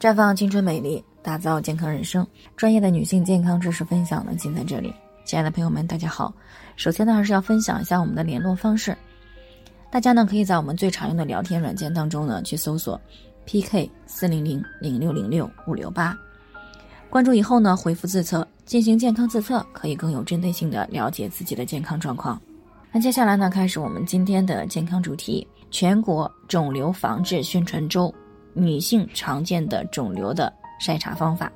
绽放青春美丽，打造健康人生。专业的女性健康知识分享呢，尽在这里。亲爱的朋友们，大家好。首先呢，还是要分享一下我们的联络方式。大家呢，可以在我们最常用的聊天软件当中呢，去搜索 PK 四零零零六零六五六八，关注以后呢，回复自测进行健康自测，可以更有针对性的了解自己的健康状况。那接下来呢，开始我们今天的健康主题：全国肿瘤防治宣传周。女性常见的肿瘤的筛查方法。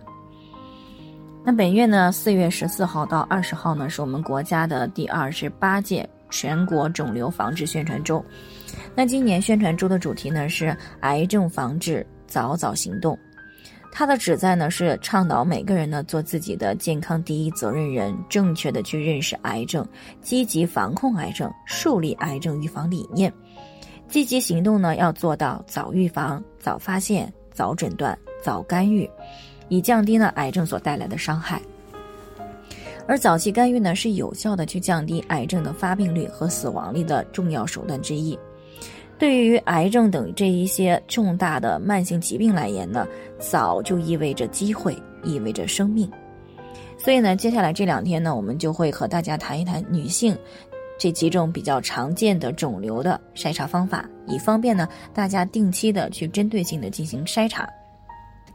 那本月呢，四月十四号到二十号呢，是我们国家的第二十八届全国肿瘤防治宣传周。那今年宣传周的主题呢是癌症防治早早行动，它的旨在呢是倡导每个人呢做自己的健康第一责任人，正确的去认识癌症，积极防控癌症，树立癌症预防理念。积极行动呢，要做到早预防、早发现、早诊断、早干预，以降低呢癌症所带来的伤害。而早期干预呢，是有效的去降低癌症的发病率和死亡率的重要手段之一。对于癌症等这一些重大的慢性疾病来言呢，早就意味着机会，意味着生命。所以呢，接下来这两天呢，我们就会和大家谈一谈女性。这几种比较常见的肿瘤的筛查方法，以方便呢大家定期的去针对性的进行筛查。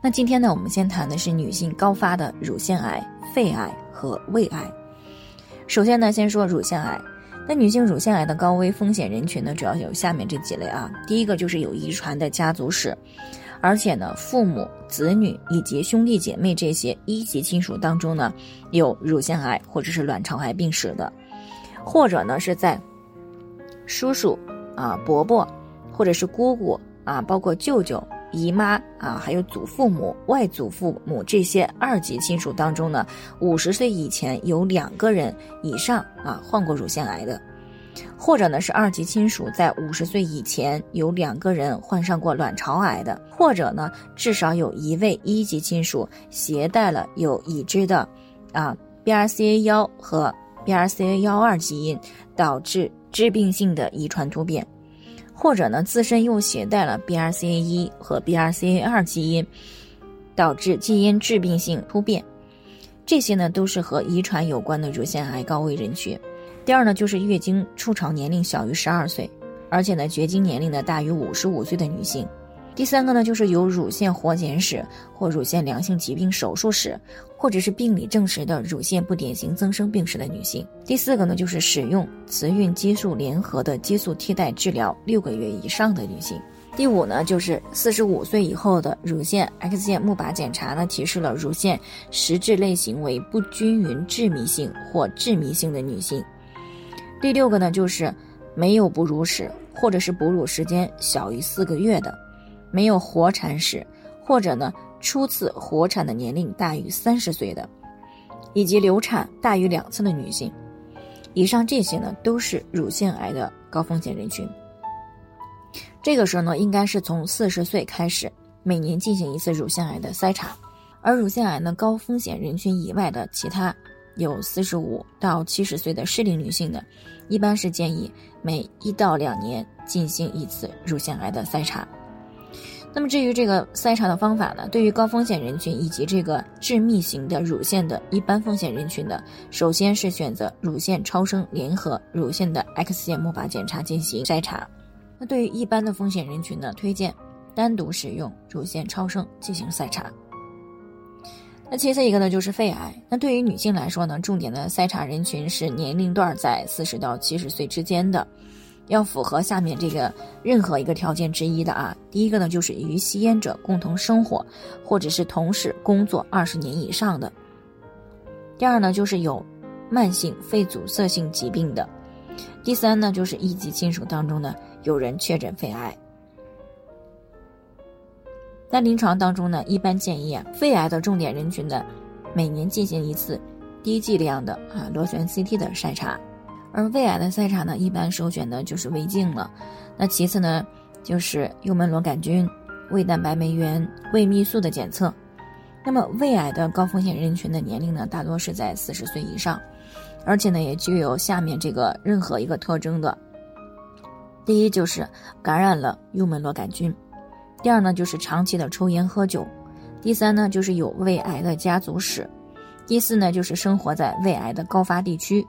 那今天呢，我们先谈的是女性高发的乳腺癌、肺癌和胃癌。首先呢，先说乳腺癌。那女性乳腺癌的高危风险人群呢，主要有下面这几类啊。第一个就是有遗传的家族史，而且呢，父母、子女以及兄弟姐妹这些一级亲属当中呢，有乳腺癌或者是卵巢癌病史的。或者呢，是在叔叔啊、伯伯，或者是姑姑啊，包括舅舅、姨妈啊，还有祖父母、外祖父母这些二级亲属当中呢，五十岁以前有两个人以上啊患过乳腺癌的，或者呢是二级亲属在五十岁以前有两个人患上过卵巢癌的，或者呢至少有一位一级亲属携带了有已知的啊 BRCA 幺和。BRCA 幺二基因导致致病性的遗传突变，或者呢自身又携带了 BRCA 一和 BRCA 二基因，导致基因致病性突变，这些呢都是和遗传有关的乳腺癌高危人群。第二呢就是月经初潮年龄小于十二岁，而且呢绝经年龄呢大于五十五岁的女性。第三个呢，就是有乳腺活检史或乳腺良性疾病手术史，或者是病理证实的乳腺不典型增生病史的女性。第四个呢，就是使用雌孕激素联合的激素替代治疗六个月以上的女性。第五呢，就是四十五岁以后的乳腺 X 线钼靶检查呢，提示了乳腺实质类型为不均匀致密性或致密性的女性。第六个呢，就是没有哺乳史，或者是哺乳时间小于四个月的。没有活产史，或者呢初次活产的年龄大于三十岁的，以及流产大于两次的女性，以上这些呢都是乳腺癌的高风险人群。这个时候呢，应该是从四十岁开始，每年进行一次乳腺癌的筛查。而乳腺癌呢高风险人群以外的其他有四十五到七十岁的适龄女性呢，一般是建议每一到两年进行一次乳腺癌的筛查。那么至于这个筛查的方法呢？对于高风险人群以及这个致密型的乳腺的一般风险人群呢，首先是选择乳腺超声联合乳腺的 X 线钼靶检查进行筛查。那对于一般的风险人群呢，推荐单独使用乳腺超声进行筛查。那其次一个呢就是肺癌。那对于女性来说呢，重点的筛查人群是年龄段在四十到七十岁之间的。要符合下面这个任何一个条件之一的啊，第一个呢就是与吸烟者共同生活，或者是同时工作二十年以上的；第二呢就是有慢性肺阻塞性疾病的；第三呢就是一级亲属当中呢有人确诊肺癌。在临床当中呢，一般建议啊，肺癌的重点人群呢，每年进行一次低剂量的啊螺旋 CT 的筛查。而胃癌的筛查呢，一般首选的就是胃镜了。那其次呢，就是幽门螺杆菌、胃蛋白酶原、胃泌素的检测。那么胃癌的高风险人群的年龄呢，大多是在四十岁以上，而且呢，也具有下面这个任何一个特征的：第一就是感染了幽门螺杆菌；第二呢，就是长期的抽烟喝酒；第三呢就是有胃癌的家族史；第四呢就是生活在胃癌的高发地区；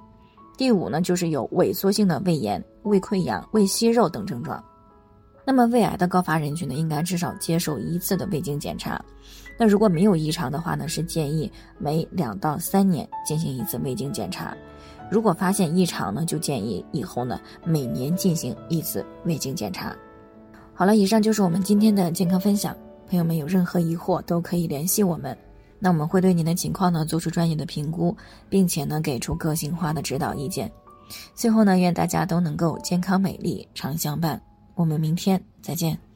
第五呢就是有萎缩性的胃炎、胃溃疡、胃息肉等症状。那么胃癌的高发人群呢，应该至少接受一次的胃镜检查。那如果没有异常的话呢，是建议每两到三年进行一次胃镜检查。如果发现异常呢，就建议以后呢每年进行一次胃镜检查。好了，以上就是我们今天的健康分享。朋友们有任何疑惑都可以联系我们，那我们会对您的情况呢做出专业的评估，并且呢给出个性化的指导意见。最后呢，愿大家都能够健康美丽常相伴。我们明天再见。